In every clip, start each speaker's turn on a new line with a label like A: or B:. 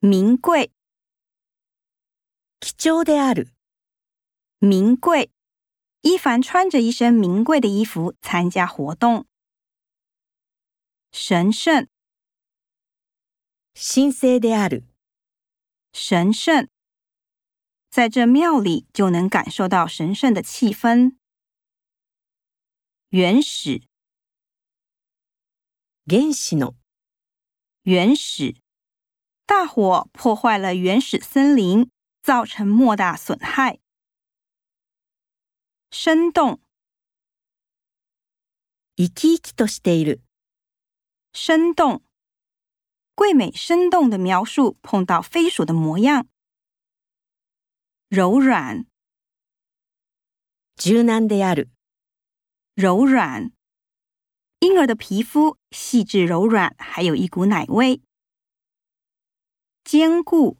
A: 名贵，
B: 貴重である。
A: 名贵，一凡穿着一身名贵的衣服参加活动。神圣，
B: 神聖である。
A: 神圣，在这庙里就能感受到神圣的气氛。原始，
B: 原始の，
A: 原始。大火破坏了原始森林，造成莫大损害。生动，
B: 生き生きとしている。
A: 生动，桂美生动的描述碰到飞鼠的模样。柔软，
B: 柔軟。
A: 婴儿的皮肤细致柔软，还有一股奶味。坚固，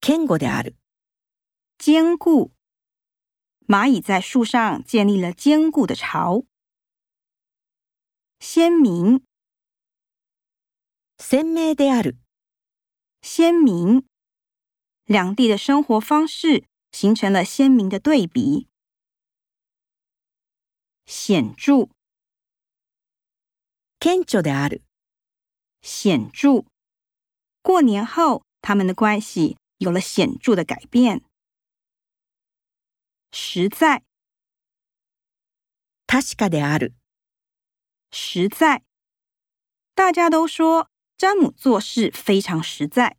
B: 堅固である。
A: 坚固，蚂蚁在树上建立了坚固的巢。鲜明，
B: 鮮明である。
A: 鲜明，两地的生活方式形成了鲜明的对比。显著，
B: 顕著である。
A: 显著。过年后，他们的关系有了显著的改变。实在，
B: 確かである。
A: 实在，大家都说詹姆做事非常实在。